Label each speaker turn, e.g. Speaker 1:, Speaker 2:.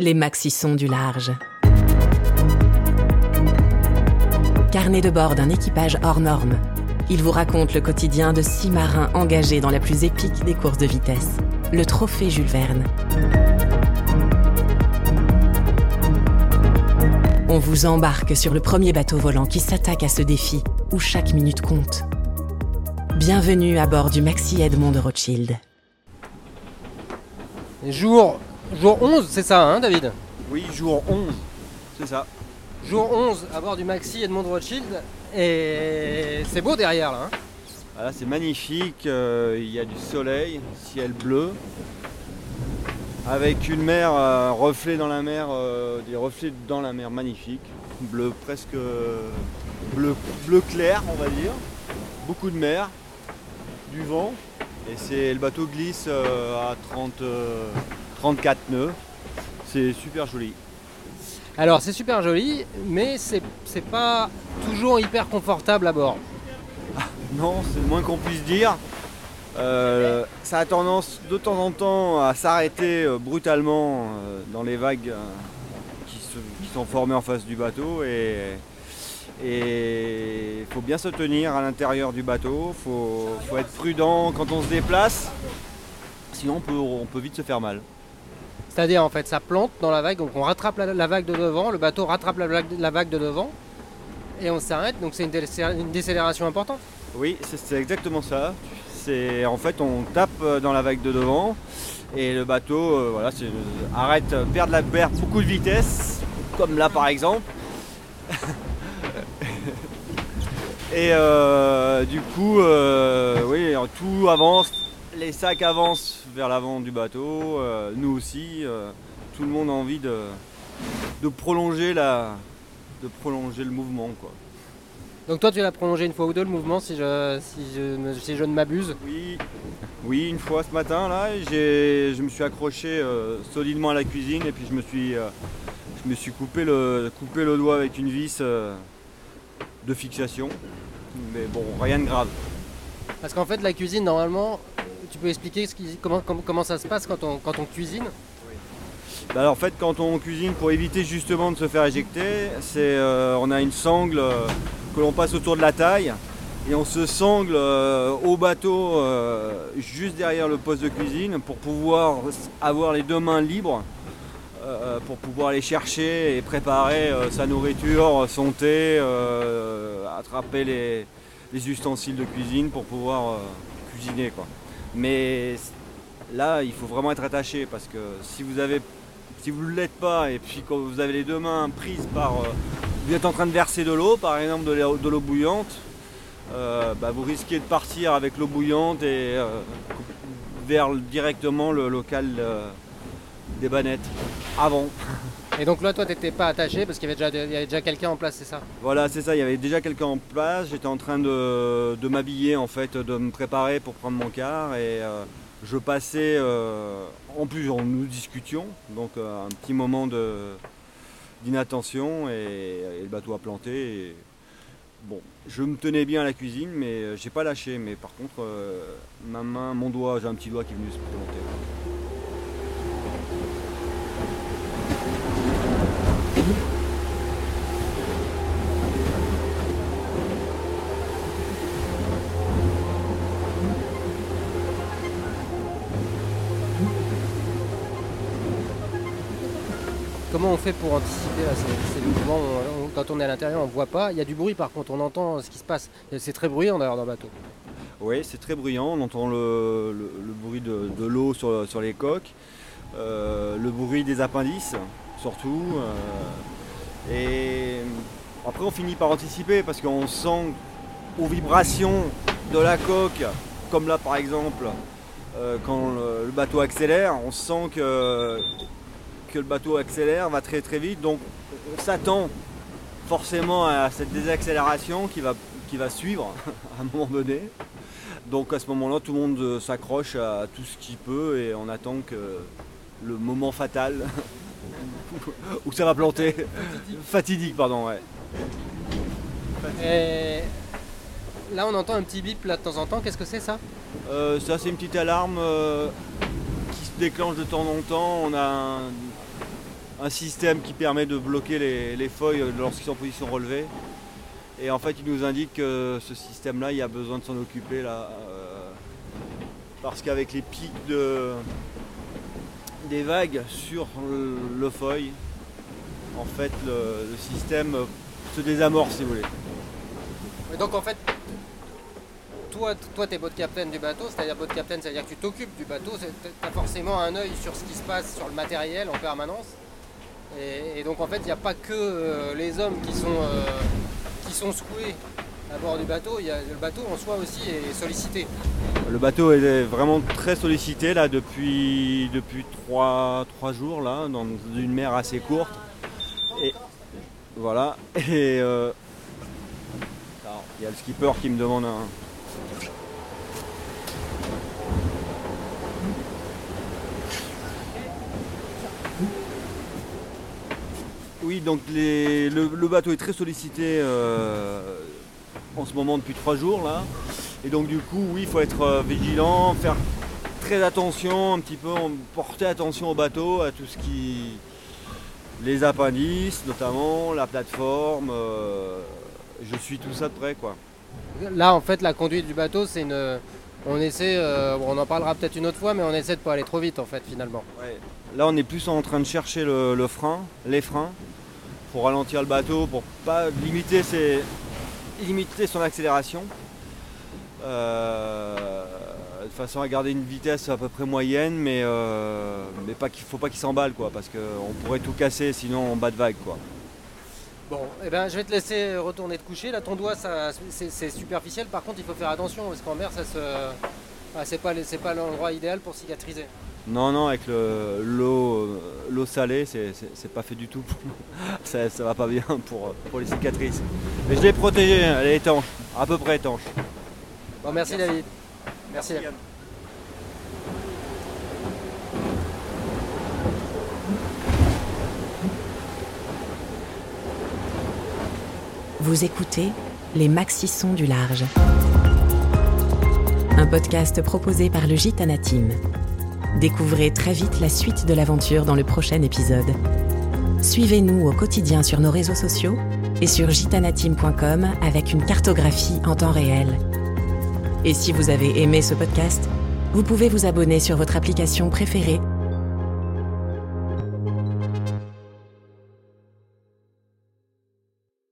Speaker 1: Les maxi-sons du large. Carnet de bord d'un équipage hors norme. Il vous raconte le quotidien de six marins engagés dans la plus épique des courses de vitesse, le trophée Jules Verne. On vous embarque sur le premier bateau volant qui s'attaque à ce défi, où chaque minute compte. Bienvenue à bord du Maxi Edmond de Rothschild.
Speaker 2: Jour, jour 11, c'est ça, hein, David
Speaker 3: Oui, jour 11, c'est ça.
Speaker 2: Jour 11 à bord du Maxi Edmond de Rothschild. Et c'est beau derrière là. hein.
Speaker 3: C'est magnifique, euh, il y a du soleil, ciel bleu, avec une mer, euh, reflet dans la mer, euh, des reflets dans la mer magnifiques, bleu presque bleu, bleu clair on va dire, beaucoup de mer, du vent, et c'est le bateau glisse à 30, euh, 34 nœuds, c'est super joli.
Speaker 2: Alors c'est super joli, mais c'est pas toujours hyper confortable à bord.
Speaker 3: Non, c'est le moins qu'on puisse dire. Euh, ça a tendance de temps en temps à s'arrêter euh, brutalement euh, dans les vagues qui, se- qui sont formées en face du bateau et il faut bien se tenir à l'intérieur du bateau, il faut, faut être prudent quand on se déplace, sinon on peut, on peut vite se faire mal.
Speaker 2: C'est-à-dire en fait ça plante dans la vague, donc on rattrape la, vague de devant, le bateau rattrape la vague, de devant, et on s'arrête, donc c'est une, décé- une décélération importante.
Speaker 3: Oui, c'est exactement ça. C'est en fait on tape euh, dans la vague de devant et le bateau euh, voilà, c'est- arrête, euh, perd la perd beaucoup de vitesse, comme là par exemple. et euh, du coup, euh, oui, tout avance, les sacs avancent vers l'avant du bateau, euh, nous aussi, euh, tout le monde a envie de, de prolonger la, de prolonger le mouvement quoi.
Speaker 2: Donc toi tu l'as prolongé une fois ou deux le mouvement si je, si je, me- si je ne m'abuse?
Speaker 3: Oui, oui, une fois ce matin là, j'ai, je me suis accroché euh, solidement à la cuisine et puis je me suis, euh, je me suis coupé le, coupé le doigt avec une vis euh, de fixation. Mais bon, rien de grave.
Speaker 2: Parce qu'en fait la cuisine normalement, tu peux expliquer comment, ça se passe quand on, cuisine
Speaker 3: Bah alors, en fait, quand on cuisine, pour éviter justement de se faire éjecter, c'est, euh, on a une sangle euh, que l'on passe autour de la taille et on se sangle euh, au bateau juste derrière le poste de cuisine pour pouvoir avoir les deux mains libres pour pouvoir aller chercher et préparer sa nourriture, son thé, attraper les, les ustensiles de cuisine pour pouvoir cuisiner. Quoi. Mais là, il faut vraiment être attaché parce que si vous ne l'êtes pas et puis quand vous avez les deux mains prises par. euh, vous êtes en train de verser de l'eau, par exemple de l'eau bouillante, euh, bah, vous risquez de partir avec l'eau bouillante et euh, vers directement le local des bannettes. Avant.
Speaker 2: Et donc là toi t'étais pas attaché parce qu'il y avait déjà, quelqu'un en place, c'est ça?
Speaker 3: Voilà, c'est ça, il y avait déjà quelqu'un en place, j'étais en train de, m'habiller en fait, de me préparer pour prendre mon quart et euh, je passais, euh, en plus on- nous discutions, donc euh, un petit moment d'inattention et, le bateau a planté. bon, je me tenais bien à la cuisine mais j'ai pas lâché, mais par contre ma main, mon doigt, j'ai un petit doigt qui est venu se planter.
Speaker 2: Comment on fait pour anticiper ces, mouvements Quand on est à l'intérieur on voit pas, il y a du bruit par contre, on entend ce qui se passe. C'est très bruyant d'ailleurs dans le bateau.
Speaker 3: Oui, c'est très bruyant. On entend le, bruit de, l'eau sur, les coques, euh, le bruit des appendices, surtout. euh, et après, on finit par anticiper parce qu'on sent aux vibrations de la coque, comme là par exemple, euh, quand le bateau accélère, on sent que, que le bateau accélère, va très très vite. Donc, on s'attend forcément à cette désaccélération qui va, qui va suivre à un moment donné. Donc à ce moment-là, tout le monde euh, s'accroche à tout ce qu'il peut et on attend que le moment fatal où ça va planter. Fatidique, pardon, ouais.
Speaker 2: Et là on entend un petit bip là de temps en temps, qu'est-ce que c'est ça?
Speaker 3: Euh, ça, c'est une petite alarme euh, qui se déclenche de temps en temps. On a un- un système qui permet de bloquer les, les feuilles lorsqu'ils sont en position relevée. Et en fait, il nous indique que ce système-là, il y a besoin de s'en occuper là. euh, parce qu'avec les pics de, des vagues sur le, le feuille, en fait, le, système se désamorce, si vous voulez.
Speaker 2: Et donc en fait, toi, toi t'es boat captain du bateau, c'est-à-dire boat captain, c'est-à-dire que tu t'occupes du bateau, tu as forcément un œil sur ce qui se passe sur le matériel en permanence. Et, donc en fait, il n'y a pas que euh, les hommes qui sont, euh, qui sont secoués à bord du bateau, y a, le bateau en soi aussi est sollicité.
Speaker 3: Le bateau est vraiment très sollicité là depuis, depuis trois, trois jours là, dans une mer assez courte. Et voilà. Et euh, il y a le skipper qui me demande un. Oui, donc les- le, le bateau est très sollicité euh, en ce moment depuis trois jours là. Et donc du coup, oui, il faut être euh, vigilant, faire très attention, un petit peu porter attention au bateau, à tout ce qui... Les appendices notamment, la plateforme, euh, je suis tout ça de près quoi.
Speaker 2: Là, en fait, la conduite du bateau, c'est une. On essaie, euh, on en parlera peut-être une autre fois, mais on essaie de pas aller trop vite en fait finalement.
Speaker 3: Là on est plus en train de chercher le, le frein, les freins, pour ralentir le bateau, pour pas limiter, son accélération. Euh, de façon à garder une vitesse à peu près moyenne, mais, euh, mais pas qu'il faut pas qu'il s'emballe quoi, parce qu'on pourrait tout casser sinon en bas de vague quoi.
Speaker 2: Bon, eh ben, je vais te laisser retourner te coucher. Là, ton doigt, c'est, superficiel. Par contre, il faut faire attention parce qu'en mer, ça se. c'est pas, pas l'endroit idéal pour cicatriser.
Speaker 3: Non non avec le- l'eau euh, l'eau salée c'est, pas fait du tout. ça, ça va pas bien pour, pour les cicatrices. Mais je l'ai protégée, elle est étanche, à peu près étanche.
Speaker 2: Bon, merci,
Speaker 3: Merci.
Speaker 2: David. Merci.
Speaker 3: Yann.
Speaker 1: Vous écoutez Les Maxi-sons du large. Un podcast proposé par le Gitana Team. Découvrez très vite la suite de l'aventure dans le prochain épisode. Suivez-nous au quotidien sur nos réseaux sociaux et sur gitanateam.com avec une cartographie en temps réel. Et si vous avez aimé ce podcast, vous pouvez vous abonner sur votre application préférée